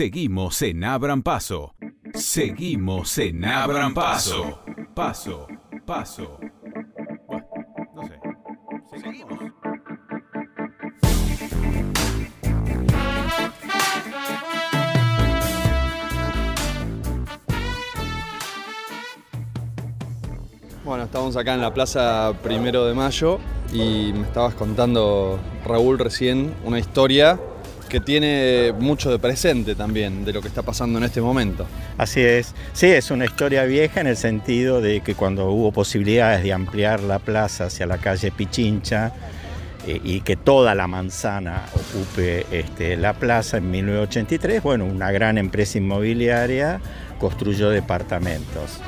Seguimos en Abran Paso. Seguimos en Abran Paso. Paso, paso. Bueno, no sé. Seguimos. Bueno, estamos acá en la Plaza Primero de Mayo y me estabas contando, Raúl, recién una historia que tiene mucho de presente también de lo que está pasando en este momento. Así es. Sí, es una historia vieja en el sentido de que cuando hubo posibilidades de ampliar la plaza hacia la calle Pichincha eh, y que toda la manzana ocupe este, la plaza en 1983, bueno, una gran empresa inmobiliaria construyó departamentos.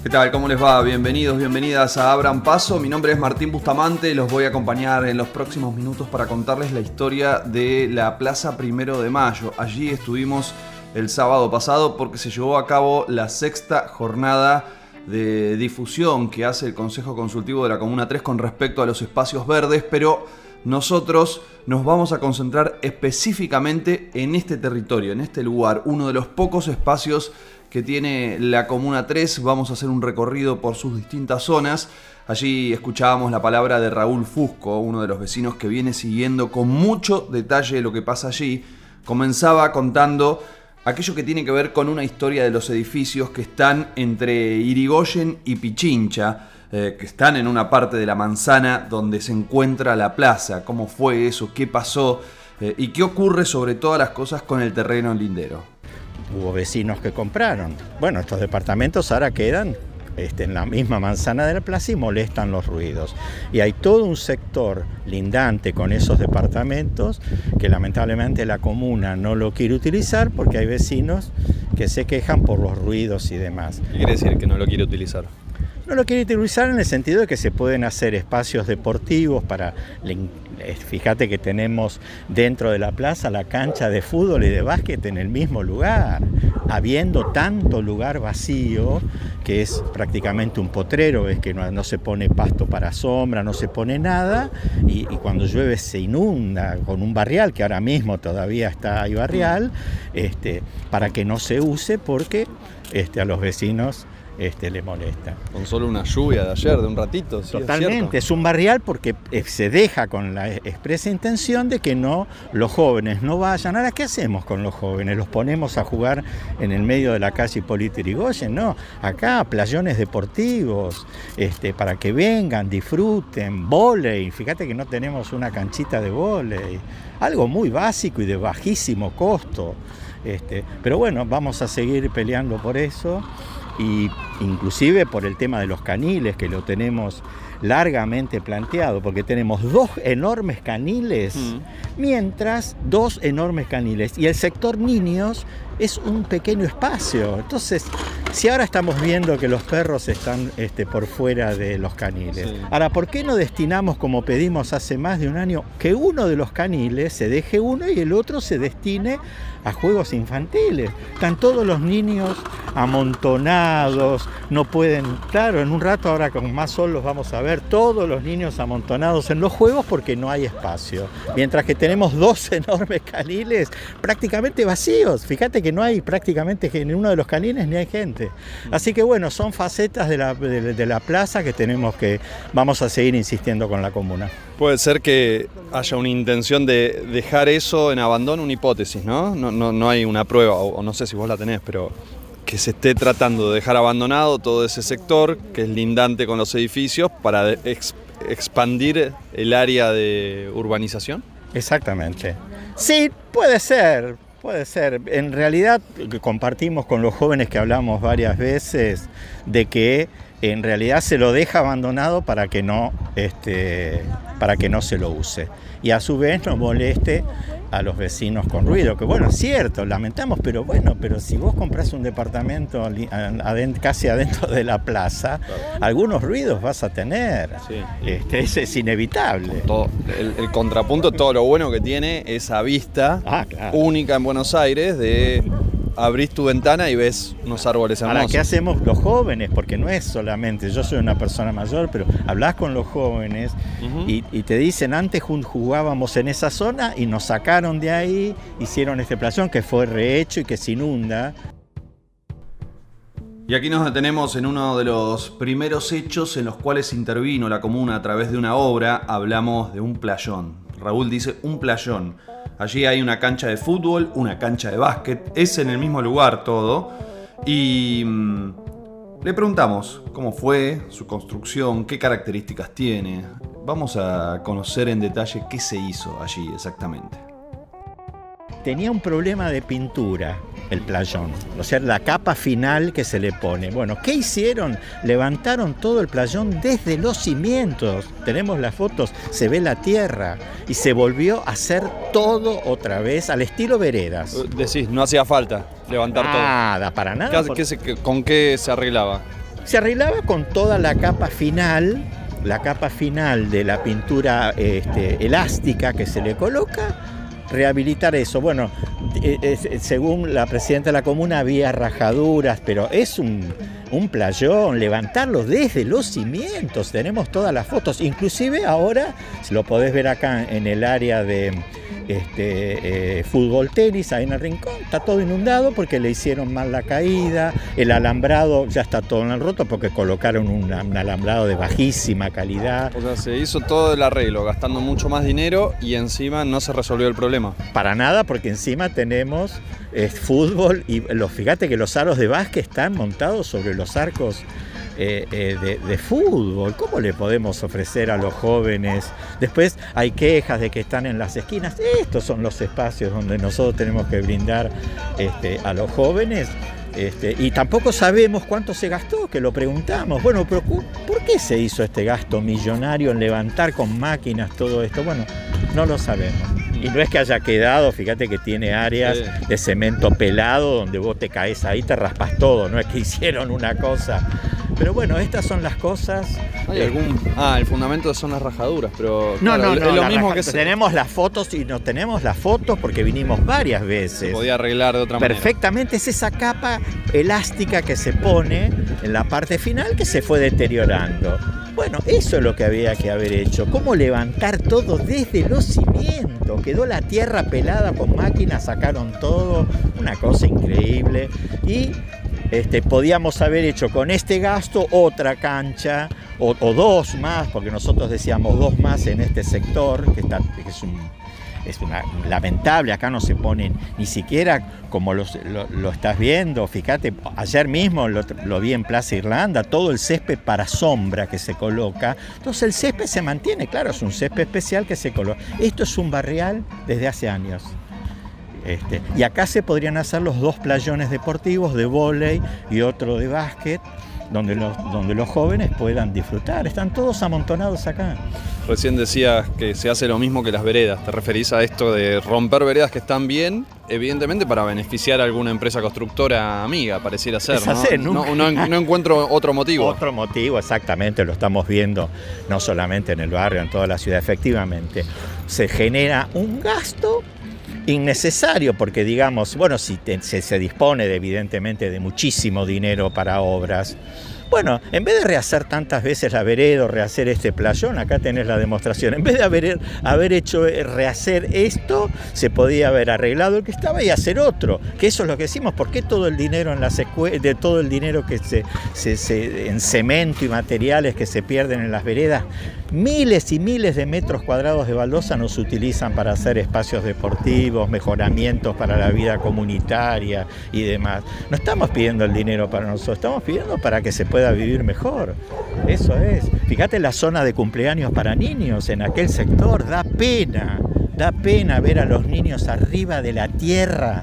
¿Qué tal? ¿Cómo les va? Bienvenidos, bienvenidas a Abran Paso. Mi nombre es Martín Bustamante. Los voy a acompañar en los próximos minutos para contarles la historia de la Plaza Primero de Mayo. Allí estuvimos el sábado pasado porque se llevó a cabo la sexta jornada de difusión que hace el Consejo Consultivo de la Comuna 3 con respecto a los espacios verdes, pero nosotros nos vamos a concentrar específicamente en este territorio, en este lugar, uno de los pocos espacios que tiene la Comuna 3. Vamos a hacer un recorrido por sus distintas zonas. Allí escuchábamos la palabra de Raúl Fusco, uno de los vecinos que viene siguiendo con mucho detalle lo que pasa allí. Comenzaba contando aquello que tiene que ver con una historia de los edificios que están entre Irigoyen y Pichincha, eh, que están en una parte de la manzana donde se encuentra la plaza, cómo fue eso, qué pasó eh, y qué ocurre sobre todas las cosas con el terreno lindero hubo vecinos que compraron. Bueno, estos departamentos ahora quedan este, en la misma manzana de la plaza y molestan los ruidos. Y hay todo un sector lindante con esos departamentos que lamentablemente la comuna no lo quiere utilizar porque hay vecinos que se quejan por los ruidos y demás. ¿Qué quiere decir que no lo quiere utilizar? No lo quiere utilizar en el sentido de que se pueden hacer espacios deportivos para... Fíjate que tenemos dentro de la plaza la cancha de fútbol y de básquet en el mismo lugar, habiendo tanto lugar vacío que es prácticamente un potrero, es que no, se pone pasto para sombra, no se pone nada, y, cuando llueve se inunda con un barrial, que ahora mismo todavía está ahí barrial, este, para que no se use porque este, a los vecinos este, le molesta. Con solo una lluvia de ayer, de un ratito. Totalmente, es, un barrial porque eh, se deja con la expresa intención de que no los jóvenes no vayan. Ahora, ¿qué hacemos con los jóvenes? ¿Los ponemos a jugar en el medio de la calle Hipólito Yrigoyen? No, acá playones deportivos, este, para que vengan, disfruten, volei. Fíjate que no tenemos una canchita de volei. Algo muy básico y de bajísimo costo. Este, pero bueno, vamos a seguir peleando por eso y inclusive por el tema de los caniles que lo tenemos largamente planteado, porque tenemos dos enormes caniles, mm. mientras dos enormes caniles y el sector niños es un pequeño espacio. Entonces, si ahora estamos viendo que los perros están este, por fuera de los caniles, ahora, ¿por qué no destinamos, como pedimos hace más de un año, que uno de los caniles se deje uno y el otro se destine a juegos infantiles? Están todos los niños amontonados, no pueden, claro, en un rato ahora con más sol los vamos a ver, todos los niños amontonados en los juegos porque no hay espacio. Mientras que tenemos dos enormes caniles prácticamente vacíos. Fíjate que no hay prácticamente en uno de los canines ni hay gente. Así que bueno, son facetas de la, plaza que tenemos que, vamos a seguir insistiendo con la comuna. Puede ser que haya una intención de dejar eso en abandono, una hipótesis, ¿no? No, no, hay una prueba, o, no sé si vos la tenés, pero que se esté tratando de dejar abandonado todo ese sector que es lindante con los edificios para expandir el área de urbanización? Exactamente. Sí, puede ser, Puede ser. En realidad compartimos con los jóvenes que hablamos varias veces de que en realidad se lo deja abandonado para que no, este, para que no se lo use. Y a su vez nos moleste a los vecinos con ruido, que bueno, es cierto, lamentamos, pero bueno, pero si vos compras un departamento casi adentro de la plaza, algunos ruidos vas a tener. Este, eso es inevitable. el, contrapunto, todo lo bueno que tiene esa vista ah, única en Buenos Aires de abrís tu ventana y ves unos árboles hermosos. Ahora, ¿qué hacemos los jóvenes? Porque no es solamente, yo soy una persona mayor, pero hablas con los jóvenes y, y te dicen, antes jugábamos en esa zona y nos sacaron de ahí, hicieron este playón que fue rehecho y que se inunda. Y aquí nos detenemos en uno de los primeros hechos en los cuales intervino la comuna a través de una obra. Hablamos de un playón. Raúl dice un playón. Allí hay una cancha de fútbol, una cancha de básquet. Es en el mismo lugar todo. Y mm, le preguntamos cómo fue su construcción, qué características tiene. Vamos a conocer en detalle qué se hizo allí exactamente. Tenía un problema de pintura el playón, o sea, la capa final que se le pone. Bueno, ¿qué hicieron? Levantaron todo el playón desde los cimientos. Tenemos las fotos, se ve la tierra y se volvió a hacer todo otra vez al estilo veredas. Eh, Decís, no hacía falta levantar Nada, para nada. todo. ¿Qué- porque qué se- qué- ¿Con qué se arreglaba? Se arreglaba con toda la capa final, la capa final de la pintura este, elástica que se le coloca, rehabilitar eso. Bueno, eh, eh, según la presidenta de la comuna había rajaduras, pero es un, un playón, levantarlo desde los cimientos, tenemos todas las fotos, inclusive ahora, lo podés ver acá en el área de este, eh, fútbol tenis, ahí en el rincón, está todo inundado porque le hicieron mal la caída, el alambrado ya está todo en el roto porque colocaron un, un alambrado de bajísima calidad. O sea, se hizo todo el arreglo, gastando mucho más dinero y encima no se resolvió el problema. Para nada, porque encima tenemos eh, fútbol y los, fíjate que los aros de básquet están montados sobre los arcos eh, eh, de, de fútbol. ¿Cómo le podemos ofrecer a los jóvenes? Después hay quejas de que están en las esquinas. Estos son los espacios donde nosotros tenemos que brindar este, a los jóvenes. Este, y tampoco sabemos cuánto se gastó, que lo preguntamos. Bueno, pero ¿por qué se hizo este gasto millonario en levantar con máquinas todo esto? Bueno, no lo sabemos. Y no es que haya quedado, fíjate que tiene áreas de cemento pelado donde vos te caes ahí, te raspas todo, no es que hicieron una cosa. Pero bueno, estas son las cosas. ¿Hay Eh, algún... Ah, el fundamento son las rajaduras, pero No, claro, no, es no. lo mismo raja- que Tenemos las fotos y no tenemos las fotos porque vinimos varias se veces. podía arreglar de otra manera. Perfectamente es esa capa elástica que se pone en la parte final que se fue deteriorando. Bueno, eso es lo que había que haber hecho. ¿Cómo levantar todo desde los cimientos? Quedó la tierra pelada con máquinas, sacaron todo, una cosa increíble. Y este, podíamos haber hecho con este gasto otra cancha o, dos más, porque nosotros decíamos dos más en este sector, que, está, que es un es una- lamentable, acá no se ponen ni siquiera como los- lo, lo estás viendo, fíjate, ayer mismo lo, lo vi en Plaza Irlanda, todo el césped para sombra que se coloca, entonces el césped se mantiene, claro, es un césped especial que se coloca. Esto es un barrial desde hace años. Este, y acá se podrían hacer los dos playones deportivos de vóley y otro de básquet, donde los, donde los jóvenes puedan disfrutar. Están todos amontonados acá. Recién decías que se hace lo mismo que las veredas. ¿Te referís a esto de romper veredas que están bien? Evidentemente para beneficiar a alguna empresa constructora amiga, pareciera ser. Es ¿no? hacer, no, nunca. no- no encuentro otro motivo. Otro motivo, exactamente, lo estamos viendo no solamente en el barrio, en toda la ciudad, efectivamente. Se genera un gasto innecesario porque digamos, bueno, si se, dispone de, evidentemente de muchísimo dinero para obras, bueno, en vez de rehacer tantas veces la vereda o rehacer este playón, acá tenés la demostración, en vez de haber, haber hecho eh, rehacer esto, se podía haber arreglado el que estaba y hacer otro, que eso es lo que decimos, ¿por qué todo el dinero en las escue- de todo el dinero que se- se- en cemento y materiales que se pierden en las veredas, miles y miles de metros cuadrados de baldosa no se utilizan para hacer espacios deportivos, mejoramientos para la vida comunitaria y demás. No estamos pidiendo el dinero para nosotros, estamos pidiendo para que se pueda vivir mejor. Eso es. Fíjate la zona de cumpleaños para niños en aquel sector, da pena, da pena ver a los niños arriba de la tierra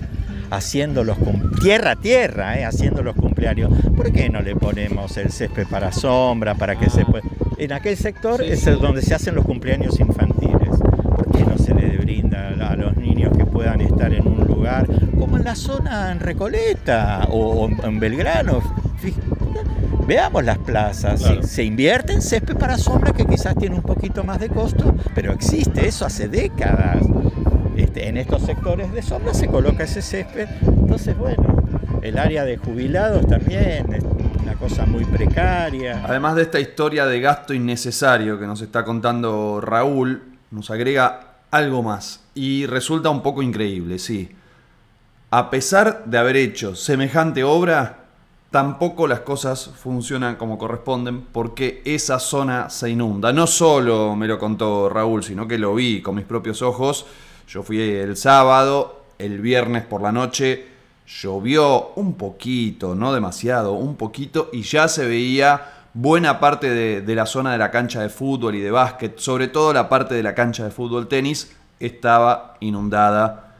haciendo los tierra tierra, eh, haciendo los cumpleaños. ¿Por qué no le ponemos el césped para sombra, para que se pueda? En aquel sector Sí, es sí. donde se hacen los cumpleaños infantiles. ¿Por qué no se le brinda a los niños que puedan estar en un lugar como en la zona en Recoleta o en- Belgrano? Veamos las plazas, Claro. se, se invierte en césped para sombra que quizás tiene un poquito más de costo, pero existe, eso hace décadas. Este, este, en estos sectores de sombra se coloca ese césped. Entonces, bueno, el área de jubilados también es una muy precaria. Además de esta historia de gasto innecesario que nos está contando Raúl, nos agrega algo más y resulta un poco increíble, sí. A pesar de haber hecho semejante obra, tampoco las cosas funcionan como corresponden porque esa zona se inunda. No solo me lo contó Raúl, sino que lo vi con mis propios ojos. Yo fui el sábado, el viernes por la noche, llovió un poquito, no demasiado, un poquito, y ya se veía buena parte de, la zona de la cancha de fútbol y de básquet, sobre todo la parte de la cancha de fútbol tenis, estaba inundada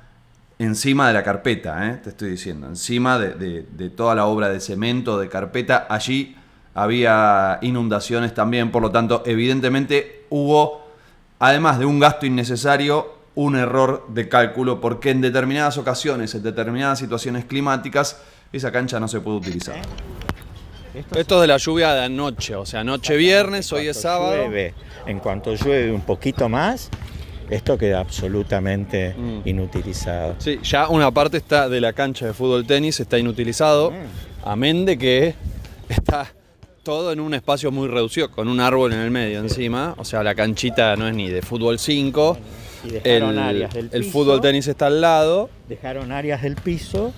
encima de la carpeta, ¿eh? te estoy diciendo, encima de, toda la obra de cemento, de carpeta, allí había inundaciones también, por lo tanto, evidentemente hubo, además de un gasto innecesario, un error de cálculo, porque en determinadas ocasiones, en determinadas situaciones climáticas, esa cancha no se puede utilizar. Esto es de la lluvia de anoche, o sea, anoche viernes, hoy es sábado. en cuanto llueve un poquito más, esto queda absolutamente mm. inutilizado. Sí, ya una parte está de la cancha de fútbol tenis está inutilizado, mm. amén de que está todo en un espacio muy reducido, con un árbol en el medio encima, o sea, la canchita no es ni de fútbol 5. El, áreas el fútbol tenis está al lado. Dejaron áreas del piso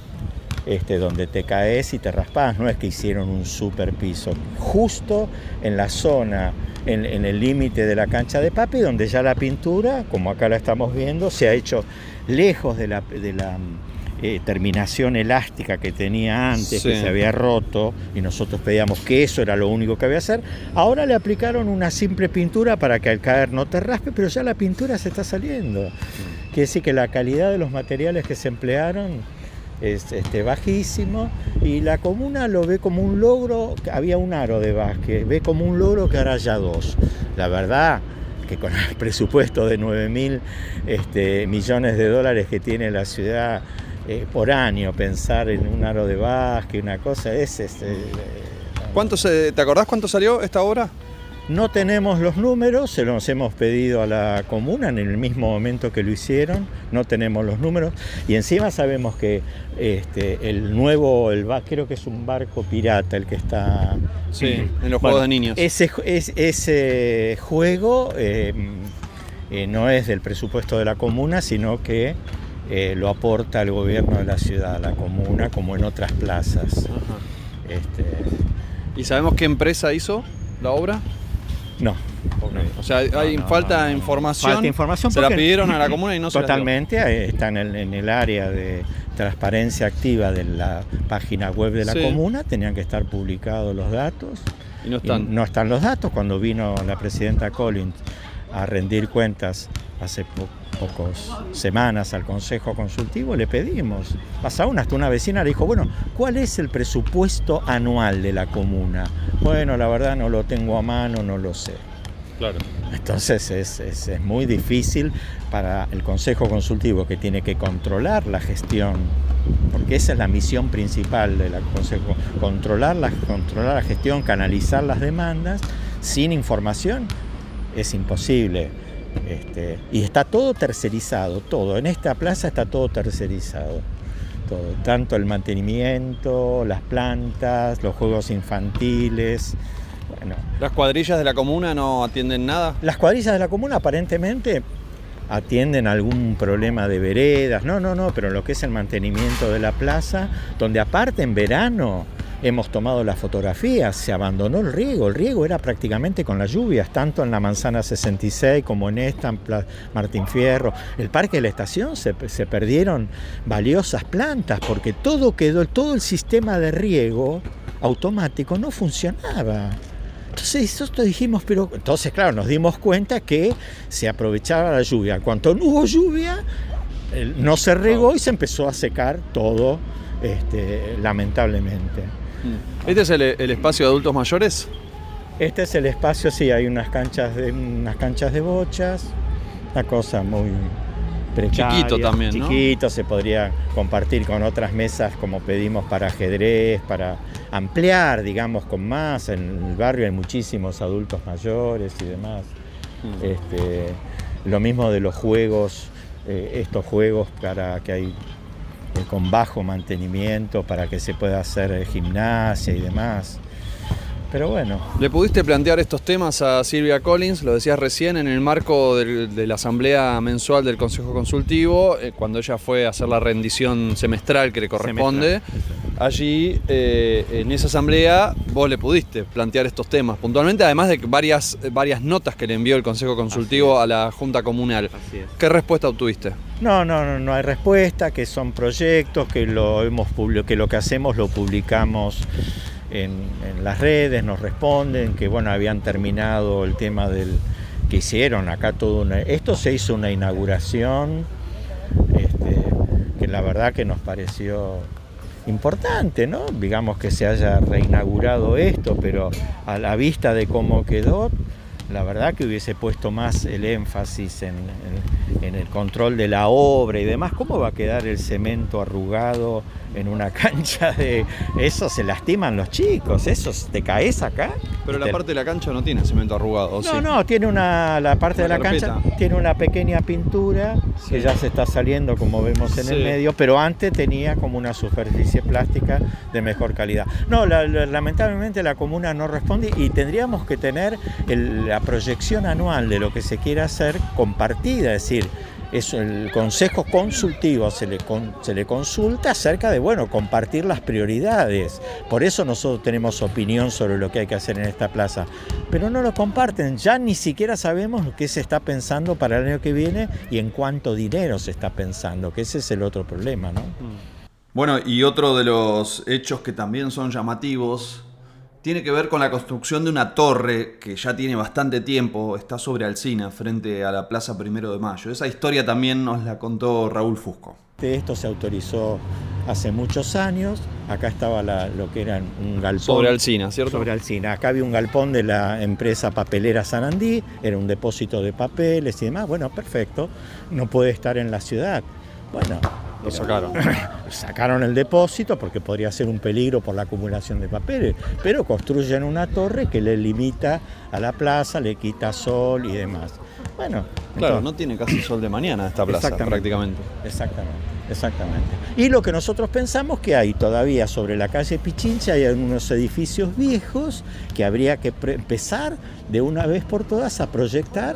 este, donde te caes y te raspas, no es que hicieron un super piso, justo en la zona, en, el límite de la cancha de papi, donde ya la pintura, como acá la estamos viendo, se ha hecho lejos de la, eh, terminación elástica que tenía antes, que se había roto, y nosotros pedíamos que eso era lo único que había que hacer. Ahora le aplicaron una simple pintura para que al caer no te raspe, pero ya la pintura se está saliendo. Mm. Quiere decir que la calidad de los materiales que se emplearon es este, bajísimo y la comuna lo ve como un logro, había un aro de básquet, ve como un logro que ahora haya dos. La verdad que con el presupuesto de 9 mil este, millones de dólares que tiene la ciudad eh, por año, pensar en un aro de básquet, una cosa es... Este, ¿Cuánto se, ¿Te acordás cuánto salió esta obra? No tenemos los números, se los hemos pedido a la comuna en el mismo momento que lo hicieron, no tenemos los números y encima sabemos que este, el nuevo, el creo que es un barco pirata el que está... Sí, en los juegos de niños. Ese, ese juego eh, eh, no es del presupuesto de la comuna, sino que eh, lo aporta el gobierno de la ciudad, la comuna, como en otras plazas. Este, ¿Y sabemos qué empresa hizo la obra? No. O sea, hay falta de información. Falta información. Se la pidieron a la comuna y no se Totalmente, está en el, en el, área de transparencia activa de la página web de la comuna, tenían que estar publicados los datos. Y no están. no están los datos. Cuando vino la presidenta Collins a rendir cuentas hace pocas semanas al Consejo Consultivo, le pedimos. Pasa una, hasta una vecina le dijo, bueno, ¿cuál es el presupuesto anual de la comuna? Bueno, la verdad no lo tengo a mano, no lo sé. Claro. Entonces es, es, muy difícil para el Consejo Consultivo que tiene que controlar la gestión, porque esa es la misión principal del Consejo, controlar la, controlar la gestión, canalizar las demandas, sin información es imposible. Este, y está todo tercerizado, todo. En esta plaza está todo tercerizado. Todo, tanto el mantenimiento, las plantas, los juegos infantiles. Bueno. ¿Las cuadrillas de la comuna no atienden nada? Las cuadrillas de la comuna aparentemente atienden algún problema de veredas, no, no, no, pero lo que es el mantenimiento de la plaza, donde aparte en verano hemos tomado las fotografías, se abandonó el riego, el riego era prácticamente con las lluvias, tanto en la Manzana 66 como en esta, Martín Fierro. El parque de la estación se, perdieron valiosas plantas porque todo quedó, todo el sistema de riego automático no funcionaba. Entonces nosotros dijimos, pero entonces claro, nos dimos cuenta que se aprovechaba la lluvia. Cuando no hubo lluvia, no se regó y se empezó a secar todo, este, lamentablemente. Mm. ¿Este es el, espacio de adultos mayores? Este es el espacio, sí, hay unas canchas de, unas canchas de bochas, una cosa muy precaria. Chiquito también, Chiquito, se podría compartir con otras mesas como pedimos para ajedrez, para ampliar, digamos, con más. En el barrio hay muchísimos adultos mayores y demás. Mm. Este, lo mismo de los juegos eh, estos juegos para que hay con bajo mantenimiento, para que se pueda hacer eh, gimnasia y demás. Pero bueno. ¿Le pudiste plantear estos temas a Silvia Collins? Lo decías recién, en el marco del- de la asamblea mensual del Consejo Consultivo, eh, cuando ella fue a hacer la rendición semestral que le corresponde. Allí, eh, en esa asamblea, vos le pudiste plantear estos temas puntualmente, además de varias, varias notas que le envió el Consejo Consultivo a la Junta Comunal. ¿Qué respuesta obtuviste? No, no, no, no hay respuesta, que son proyectos, que lo, hemos, que lo que hacemos lo publicamos en, en las redes, nos responden, que bueno, habían terminado el tema del que hicieron acá todo una... Esto se hizo una inauguración, este, que la verdad que nos pareció importante, ¿no? Digamos que se haya reinaugurado esto, pero a la vista de cómo quedó, la verdad que hubiese puesto más el énfasis en, en- en el control de la obra y demás. ¿Cómo va a quedar el cemento arrugado en una cancha de... Eso se lastiman los chicos, eso te caes acá. Pero la te- parte de la cancha no tiene cemento arrugado, ¿o no, sí? no, tiene una, la parte de la cancha tiene una pequeña pintura que ya se está saliendo como vemos en el medio, pero antes tenía como una superficie plástica de mejor calidad. No, la- la- lamentablemente la comuna no responde y tendríamos que tener el- la proyección anual de lo que se quiere hacer compartida, es decir, es el consejo consultivo se le, se le consulta acerca de, bueno, compartir las prioridades. Por eso nosotros tenemos opinión sobre lo que hay que hacer en esta plaza. Pero no lo comparten, ya ni siquiera sabemos qué se está pensando para el año que viene y en cuánto dinero se está pensando, que ese es el otro problema, ¿no? Bueno, y otro de los hechos que también son llamativos tiene que ver con la construcción de una torre que ya tiene bastante tiempo, está sobre Alcina, frente a la Plaza Primero de Mayo. Esa historia también nos la contó Raúl Fusco. Esto se autorizó hace muchos años, acá estaba la- lo que era un galpón. Sobre Alcina, ¿cierto? Sobre Alcina. Acá había un galpón de la empresa papelera Sanandí, era un depósito de papeles y demás. Bueno, perfecto, no puede estar en la ciudad. Bueno, Lo sacaron. sacaron el depósito porque podría ser un peligro por la acumulación de papeles, pero construyen una torre que le limita a la plaza, le quita sol y demás. Bueno, Claro, entonces- no tiene casi sol de mañana esta plaza, Exactamente. prácticamente. Exactamente, exactamente. Y lo que nosotros pensamos que hay todavía sobre la calle Pichincha hay unos edificios viejos que habría que empezar de una vez por todas a proyectar,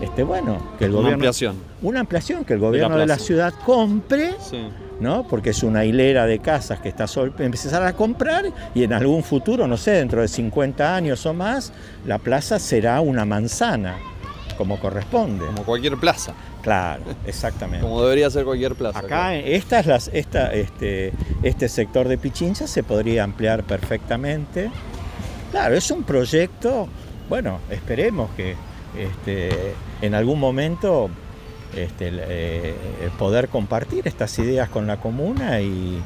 este bueno, que el Una gobierno ampliación. Una ampliación que el gobierno de la ciudad compre, Sí. ¿no? Porque es una hilera de casas que está sol, empezar a comprar y en algún futuro, no sé, dentro de 50 años o más, la plaza será una manzana, como corresponde. Como cualquier plaza. Claro, exactamente. Como debería ser cualquier plaza. Acá, esta es las, esta, este, este sector de Pichincha se podría ampliar perfectamente. Claro, es un proyecto, bueno, esperemos que este, en algún momento este, eh, poder compartir estas ideas con la comuna y,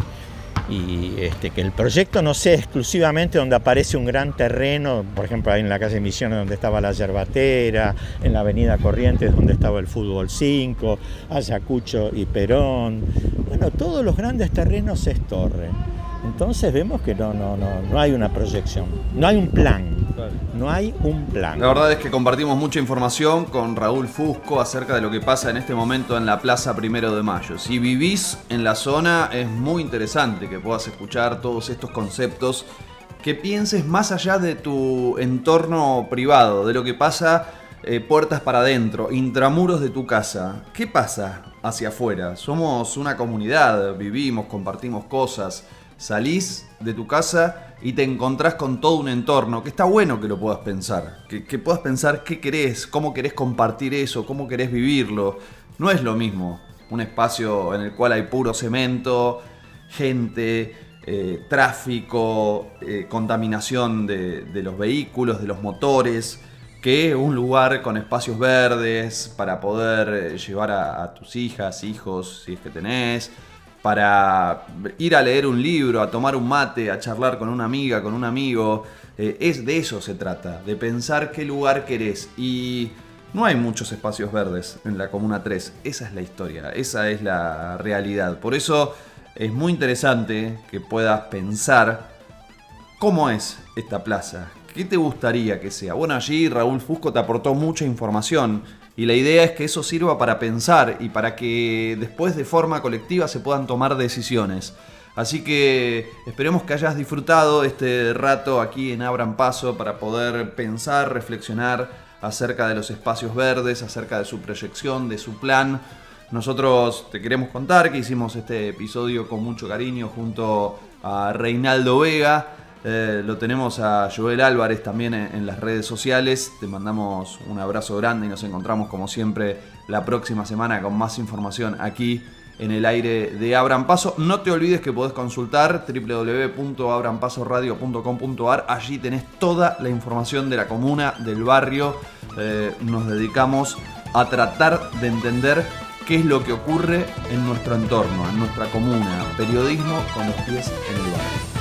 y, este, que el proyecto no sea exclusivamente donde aparece un gran terreno, por ejemplo ahí en la calle Misiones donde estaba la yerbatera, en la avenida Corrientes donde estaba el fútbol 5, Ayacucho y Perón. Bueno, todos los grandes terrenos es torre. Entonces vemos que no, no, no, no hay una proyección, no hay un plan, no hay un plan. La verdad es que compartimos mucha información con Raúl Fusco acerca de lo que pasa en este momento en la Plaza Primero de Mayo. Si vivís en la zona es muy interesante que puedas escuchar todos estos conceptos, que pienses más allá de tu entorno privado, de lo que pasa eh, puertas para adentro, intramuros de tu casa. ¿Qué pasa hacia afuera? Somos una comunidad, vivimos, compartimos cosas. Salís de tu casa y te encontrás con todo un entorno, que está bueno que lo puedas pensar, que, puedas pensar qué querés, cómo querés compartir eso, cómo querés vivirlo. No es lo mismo un espacio en el cual hay puro cemento, gente, eh, tráfico, eh, contaminación de, de los vehículos, de los motores, que un lugar con espacios verdes para poder eh, llevar a, a tus hijas, hijos, si es que tenés, para ir a leer un libro, a tomar un mate, a charlar con una amiga, con un amigo. Eh, es de eso se trata, de pensar qué lugar querés. Y no hay muchos espacios verdes en la Comuna 3. Esa es la historia, esa es la realidad. Por eso es muy interesante que puedas pensar cómo es esta plaza. ¿Qué te gustaría que sea? Bueno, allí Raúl Fusco te aportó mucha información Y la idea es que eso sirva para pensar y para que después de forma colectiva se puedan tomar decisiones. Así que esperemos que hayas disfrutado este rato aquí en Abran Paso para poder pensar, reflexionar acerca de los espacios verdes, acerca de su proyección, de su plan. Nosotros te queremos contar que hicimos este episodio con mucho cariño junto a Reinaldo Vega. Eh, lo tenemos a Joel Álvarez también en, las redes sociales. Te mandamos un abrazo grande y nos encontramos como siempre la próxima semana con más información aquí en el aire de Abran Paso. No te olvides que podés consultar www.abrampasoradio.com.ar. Allí tenés toda la información de la comuna, del barrio. Eh, nos dedicamos a tratar de entender qué es lo que ocurre en nuestro entorno, en nuestra comuna. Periodismo con los pies en el barrio.